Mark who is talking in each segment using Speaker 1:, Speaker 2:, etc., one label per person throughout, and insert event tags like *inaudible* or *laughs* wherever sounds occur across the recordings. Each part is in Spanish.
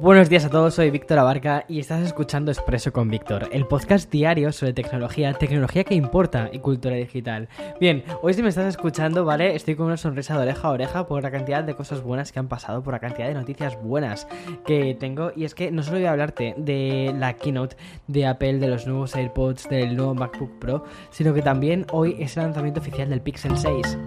Speaker 1: Buenos días a todos, soy Víctor Abarca y estás escuchando Expreso con Víctor, el podcast diario sobre tecnología, tecnología que importa y cultura digital. Bien, hoy si me estás escuchando, ¿vale? Estoy con una sonrisa de oreja a oreja por la cantidad de cosas buenas que han pasado, por la cantidad de noticias buenas que tengo. Y es que no solo voy a hablarte de la keynote de Apple, de los nuevos AirPods, del nuevo MacBook Pro, sino que también hoy es el lanzamiento oficial del Pixel 6.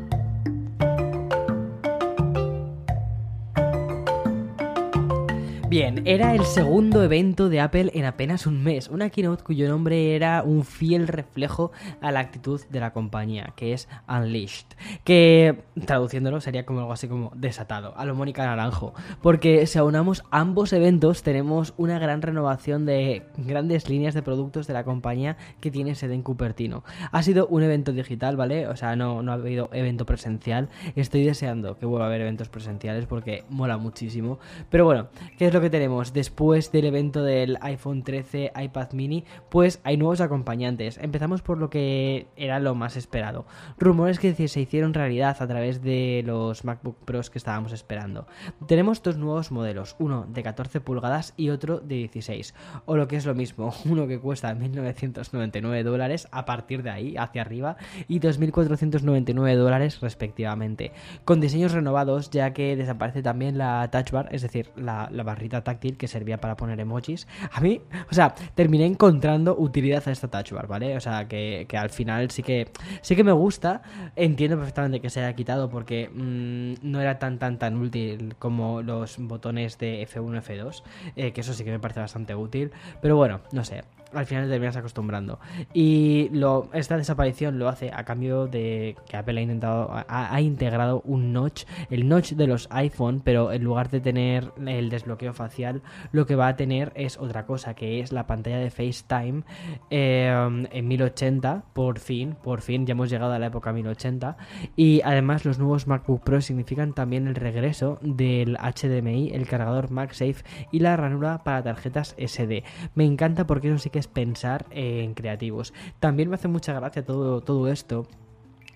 Speaker 1: Bien, era el segundo evento de Apple en apenas un mes, una keynote cuyo nombre era un fiel reflejo a la actitud de la compañía, que es Unleashed, que traduciéndolo sería como algo así como desatado, a lo Mónica Naranjo, porque si aunamos ambos eventos tenemos una gran renovación de grandes líneas de productos de la compañía que tiene sede en Cupertino. Ha sido un evento digital, ¿vale? O sea, no, no ha habido evento presencial, estoy deseando que vuelva a haber eventos presenciales porque mola muchísimo, pero bueno, ¿qué es lo que tenemos después del evento del iPhone 13, iPad mini, pues hay nuevos acompañantes. Empezamos por lo que era lo más esperado. Rumores que se hicieron realidad a través de los MacBook Pros que estábamos esperando. Tenemos dos nuevos modelos, uno de 14 pulgadas y otro de 16. O lo que es lo mismo, *laughs* uno que cuesta 1.999 dólares a partir de ahí, hacia arriba, y 2.499 dólares respectivamente. Con diseños renovados, ya que desaparece también la Touch Bar, es decir, la, la barrita táctil que servía para poner emojis. A mí, o sea, terminé encontrando utilidad a esta touch bar, ¿vale? O sea, que, al final sí que, sí que me gusta. Entiendo perfectamente que se haya quitado porque mm, no era tan, tan, tan útil como los botones de F1, F2, eh, que eso sí que me parece bastante útil. Pero bueno, no sé al final te terminas acostumbrando. Y esta desaparición lo hace a cambio de que Apple ha intentado, ha, integrado un notch, el notch de los iPhone, pero en lugar de tener el desbloqueo facial, lo que va a tener es otra cosa, que es la pantalla de FaceTime eh, en 1080, por fin, por fin, ya hemos llegado a la época 1080. Y además los nuevos MacBook Pro significan también el regreso del HDMI, el cargador MagSafe y la ranura para tarjetas SD. Me encanta porque eso sí que pensar en creativos. También me hace mucha gracia todo, todo esto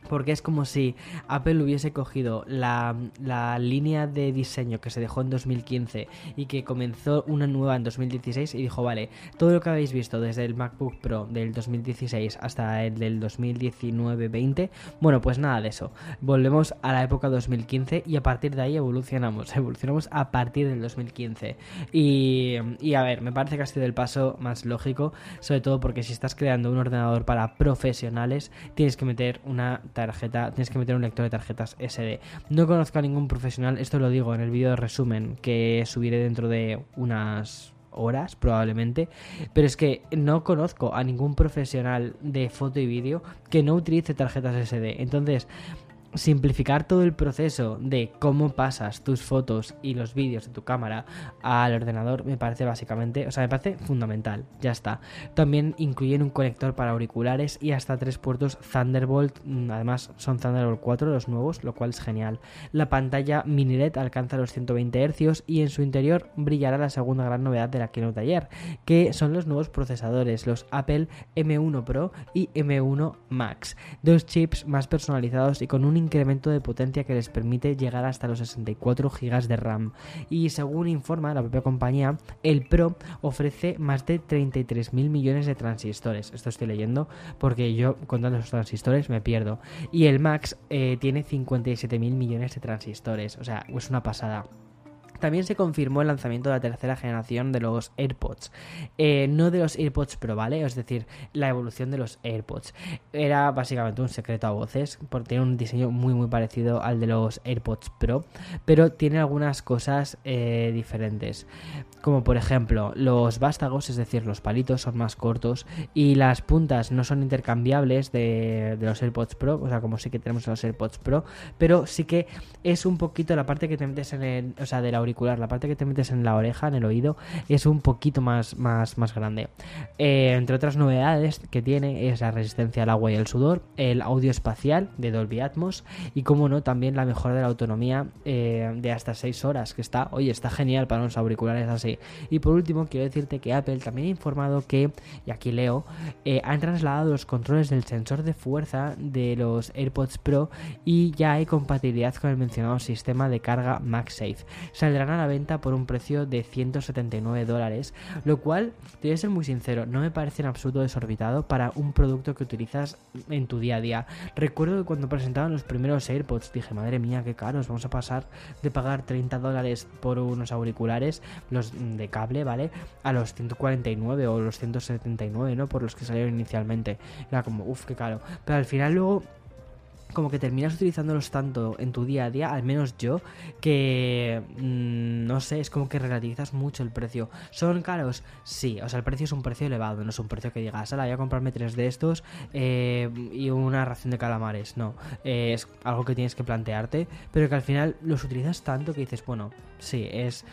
Speaker 1: porque es como si Apple hubiese cogido la, línea de diseño que se dejó en 2015 y que comenzó una nueva en 2016 y dijo, vale, todo lo que habéis visto desde el MacBook Pro del 2016 hasta el del 2019-20, bueno, pues nada de eso. Volvemos a la época 2015 y a partir de ahí evolucionamos, *laughs* evolucionamos a partir del 2015. Y, y a ver, me parece que ha sido el paso más lógico, sobre todo porque si estás creando un ordenador para profesionales, tienes que meter una tarjeta, tienes que meter un lector de tarjetas SD. No conozco a ningún profesional, esto lo digo en el vídeo de resumen que subiré dentro de unas horas probablemente, pero es que no conozco a ningún profesional de foto y vídeo que no utilice tarjetas SD. Entonces, simplificar todo el proceso de cómo pasas tus fotos y los vídeos de tu cámara al ordenador me parece básicamente, o sea, me parece fundamental, ya está. También incluyen un conector para auriculares y hasta tres puertos Thunderbolt, mm, además son Thunderbolt 4 los nuevos, lo cual es genial. La pantalla mini LED alcanza los 120 Hz y en su interior brillará la segunda gran novedad de la keynote ayer, que son los nuevos procesadores, los Apple M1 Pro y M1 Max, dos chips más personalizados y con un incremento de potencia que les permite llegar hasta los 64 GB de RAM. Y según informa la propia compañía, el Pro ofrece más de 33.000 millones de transistores. Esto estoy leyendo porque yo contando los transistores me pierdo. Y el Max eh, tiene 57.000 millones de transistores. O sea, es una pasada. También se confirmó el lanzamiento de la tercera generación de los AirPods. Eh, no de los AirPods Pro, ¿vale? Es decir, la evolución de los AirPods. Era básicamente un secreto a voces, porque tiene un diseño muy muy parecido al de los AirPods Pro, pero tiene algunas cosas eh, diferentes. Como por ejemplo, los vástagos, es decir, los palitos son más cortos y las puntas no son intercambiables de, los AirPods Pro, o sea, como sí que tenemos en los AirPods Pro, pero sí que es un poquito la parte que te metes en el, o sea, de la la parte que te metes en la oreja, en el oído, es un poquito más, más, más grande. Eh, entre otras novedades que tiene es la resistencia al agua y el sudor, el audio espacial de Dolby Atmos y, como no, también la mejora de la autonomía eh, de hasta 6 horas, que está, oye, está genial para unos auriculares así. Y por último, quiero decirte que Apple también ha informado que, y aquí leo, eh, han trasladado los controles del sensor de fuerza de los AirPods Pro y ya hay compatibilidad con el mencionado sistema de carga MagSafe. A la venta por un precio de 179 dólares, lo cual, te voy a ser muy sincero, no me parece en absoluto desorbitado para un producto que utilizas en tu día a día. Recuerdo que cuando presentaban los primeros AirPods dije, madre mía, qué caros, vamos a pasar de pagar 30 dólares por unos auriculares, los de cable, ¿vale? A los 149 o los 179, ¿no? Por los que salieron inicialmente. Era como, uff, qué caro. Pero al final luego como que terminas utilizándolos tanto en tu día a día, al menos yo, que mmm, no sé, es como que relativizas mucho el precio. ¿Son caros? Sí, o sea, el precio es un precio elevado, no es un precio que digas, ahora voy a comprarme tres de estos eh, y una ración de calamares. No, eh, es algo que tienes que plantearte, pero que al final los utilizas tanto que dices, bueno, sí, es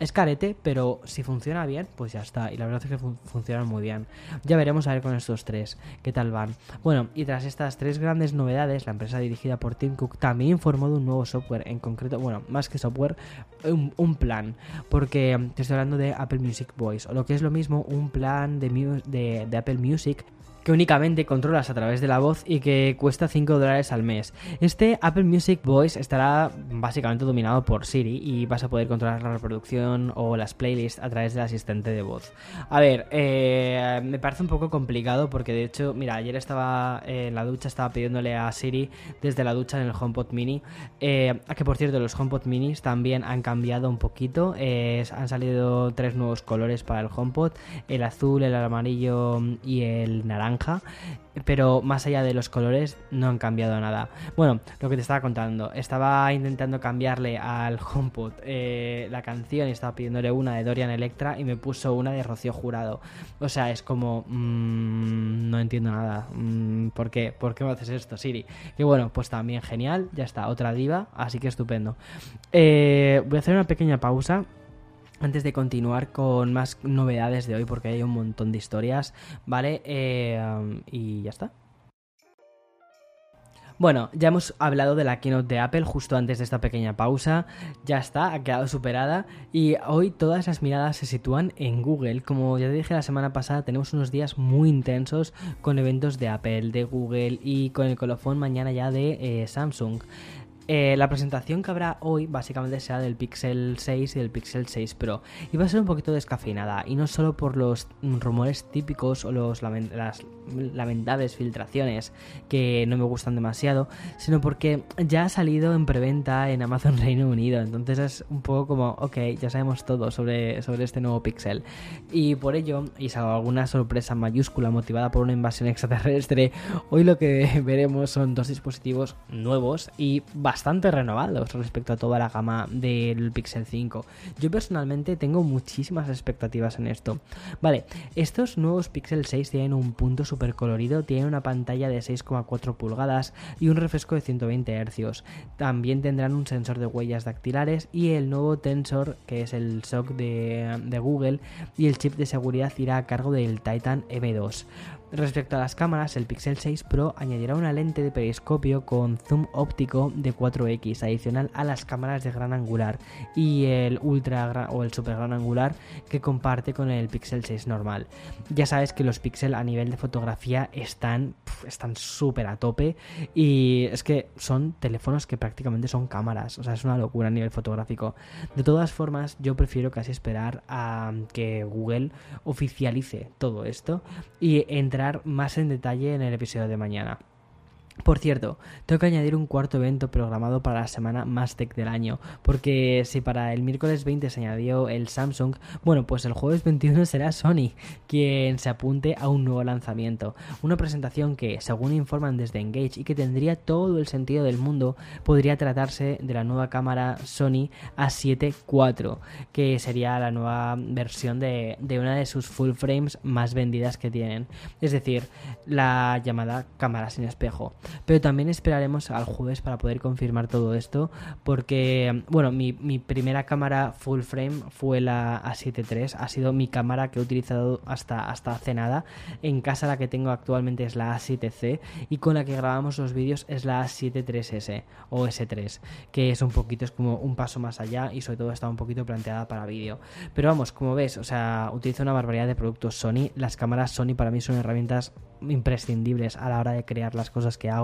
Speaker 1: es carete, pero si funciona bien, pues ya está. Y la verdad es que fun funcionan muy bien. Ya veremos a ver con estos tres qué tal van. Bueno, y tras estas tres grandes novedades, la empresa dirigida por Tim Cook también informó de un nuevo software, en concreto, bueno, más que software, un, plan. Porque te estoy hablando de Apple Music Voice, o lo que es lo mismo, un plan de, de Apple Music que únicamente controlas a través de la voz y que cuesta 5 dólares al mes. Este Apple Music Voice estará básicamente dominado por Siri y vas a poder controlar la reproducción o las playlists a través del asistente de voz. A ver, eh, me parece un poco complicado porque de hecho, mira, ayer estaba en la ducha, estaba pidiéndole a Siri desde la ducha en el HomePod Mini, eh, que por cierto los HomePod Minis también han cambiado un poquito, eh, han salido tres nuevos colores para el HomePod, el azul, el amarillo y el naranja pero más allá de los colores no han cambiado nada. Bueno, lo que te estaba contando, estaba intentando cambiarle al HomePod eh, la canción y estaba pidiéndole una de Dorian Electra y me puso una de Rocío Jurado. O sea, es como... Mmm, no entiendo nada. Mmm, ¿Por qué? ¿Por qué me haces esto, Siri? Y bueno, pues también genial, ya está, otra diva, así que estupendo. Eh, voy a hacer una pequeña pausa antes de continuar con más novedades de hoy, porque hay un montón de historias, ¿vale? Eh, y ya está. Bueno, ya hemos hablado de la keynote de Apple justo antes de esta pequeña pausa. Ya está, ha quedado superada. Y hoy todas las miradas se sitúan en Google. Como ya te dije la semana pasada, tenemos unos días muy intensos con eventos de Apple, de Google y con el colofón mañana ya de eh, Samsung. Eh, la presentación que habrá hoy básicamente será del Pixel 6 y del Pixel 6 Pro. Y va a ser un poquito descafeinada y no solo por los rumores típicos o los las lamentables filtraciones que no me gustan demasiado, sino porque ya ha salido en preventa en Amazon *laughs* Reino Unido, entonces es un poco como, ok, ya sabemos todo sobre, sobre este nuevo Pixel. Y por ello, y salvo alguna sorpresa mayúscula motivada por una invasión *laughs* extraterrestre, hoy lo que veremos son dos dispositivos nuevos y bastante bastante renovados respecto a toda la gama del Pixel 5. Yo personalmente tengo muchísimas expectativas en esto. Vale, estos nuevos Pixel 6 tienen un punto super colorido, tienen una pantalla de 6,4 pulgadas y un refresco de 120 Hz. También tendrán un sensor de huellas dactilares y el nuevo Tensor, que es el SOC de, Google, y el chip de seguridad irá a cargo del Titan M2. Respecto a las cámaras, el Pixel 6 Pro añadirá una lente de periscopio con zoom óptico de 4x adicional a las cámaras de gran angular y el ultra o el super gran angular que comparte con el Pixel 6 normal. Ya sabes que los Pixel a nivel de fotografía están están súper a tope y es que son teléfonos que prácticamente son cámaras, o sea, es una locura a nivel fotográfico. De todas formas, yo prefiero casi esperar a que Google oficialice todo esto y entre más en detalle en el episodio de mañana. Por cierto, tengo que añadir un cuarto evento programado para la semana más tech del año, porque si para el miércoles 20 se añadió el Samsung, bueno, pues el jueves 21 será Sony quien se apunte a un nuevo lanzamiento. Una presentación que, según informan desde Engage y que tendría todo el sentido del mundo, podría tratarse de la nueva cámara Sony A7 IV, que sería la nueva versión de, de una de sus full frames más vendidas que tienen, es decir, la llamada cámara sin espejo. Pero también esperaremos al jueves para poder confirmar todo esto, porque, bueno, mi, primera cámara full frame fue la A7 III, ha sido mi cámara que he utilizado hasta, hasta hace nada. En casa la que tengo actualmente es la A7C y con la que grabamos los vídeos es la A7 3S o S3, que es un poquito, es como un paso más allá y sobre todo está un poquito planteada para vídeo. Pero vamos, como ves, o sea, utilizo una barbaridad de productos Sony. Las cámaras Sony para mí son herramientas imprescindibles a la hora de crear las cosas que hago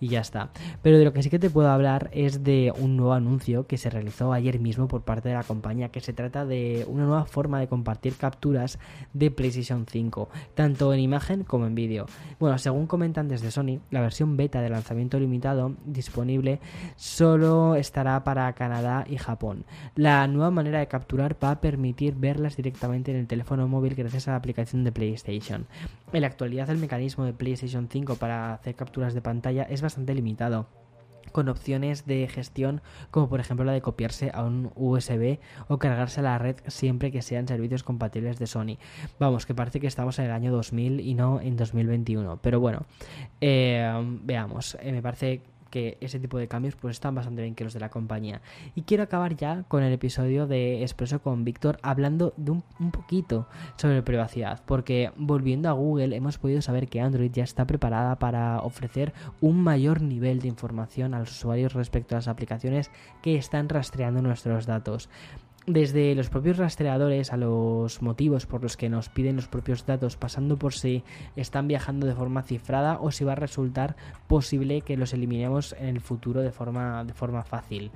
Speaker 1: y ya está. Pero de lo que sí que te puedo hablar es de un nuevo anuncio que se realizó ayer mismo por parte de la compañía, que se trata de una nueva forma de compartir capturas de PlayStation 5, tanto en imagen como en vídeo. Bueno, según comentan desde Sony, la versión beta de lanzamiento limitado disponible solo estará para Canadá y Japón. La nueva manera de capturar va a permitir verlas directamente en el teléfono móvil gracias a la aplicación de PlayStation. En la actualidad el mecanismo de PlayStation 5 para hacer capturas de pantalla es bastante limitado con opciones de gestión como por ejemplo la de copiarse a un USB o cargarse a la red siempre que sean servicios compatibles de Sony. Vamos, que parece que estamos en el año 2000 y no en 2021. Pero bueno, eh, veamos, eh, me parece que ese tipo de cambios pues están bastante bien que los de la compañía. Y quiero acabar ya con el episodio de Expreso con Víctor hablando de un, un, poquito sobre privacidad, porque volviendo a Google hemos podido saber que Android ya está preparada para ofrecer un mayor nivel de información a los usuarios respecto a las aplicaciones que están rastreando nuestros datos desde los propios rastreadores a los motivos por los que nos piden los propios datos, pasando por si están viajando de forma cifrada o si va a resultar posible que los eliminemos en el futuro de forma, de forma fácil.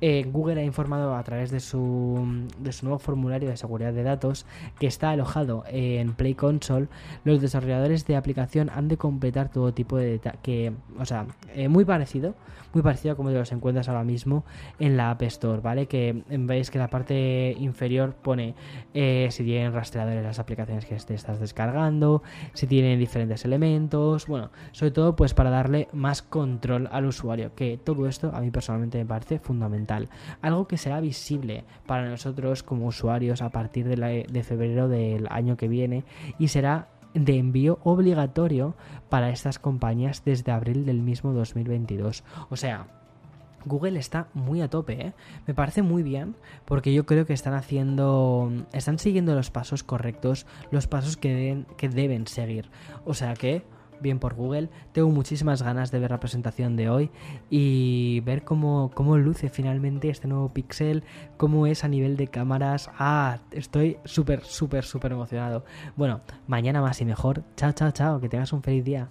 Speaker 1: Eh, Google ha informado a través de su, de su nuevo formulario de seguridad de datos que está alojado en Play Console. Los desarrolladores de aplicación han de completar todo tipo de que, o sea, eh, muy parecido, muy parecido a como te los encuentras ahora mismo en la App Store, ¿vale? Que veis que la parte inferior pone eh, si tienen rastreadores las aplicaciones que te estás descargando, si tienen diferentes elementos, bueno, sobre todo pues para darle más control al usuario, que todo esto a mí personalmente me parece fundamental algo que será visible para nosotros como usuarios a partir de, febrero del año que viene y será de envío obligatorio para estas compañías desde abril del mismo 2022. O sea, Google está muy a tope, ¿eh? Me parece muy bien porque yo creo que están haciendo, están siguiendo los pasos correctos, los pasos que deben seguir. O sea que bien por Google. Tengo muchísimas ganas de ver la presentación de hoy y ver cómo, cómo luce finalmente este nuevo Pixel, cómo es a nivel de cámaras. Ah, estoy súper, súper, súper emocionado. Bueno, mañana más y mejor. Chao, chao, chao. Que tengas un feliz día.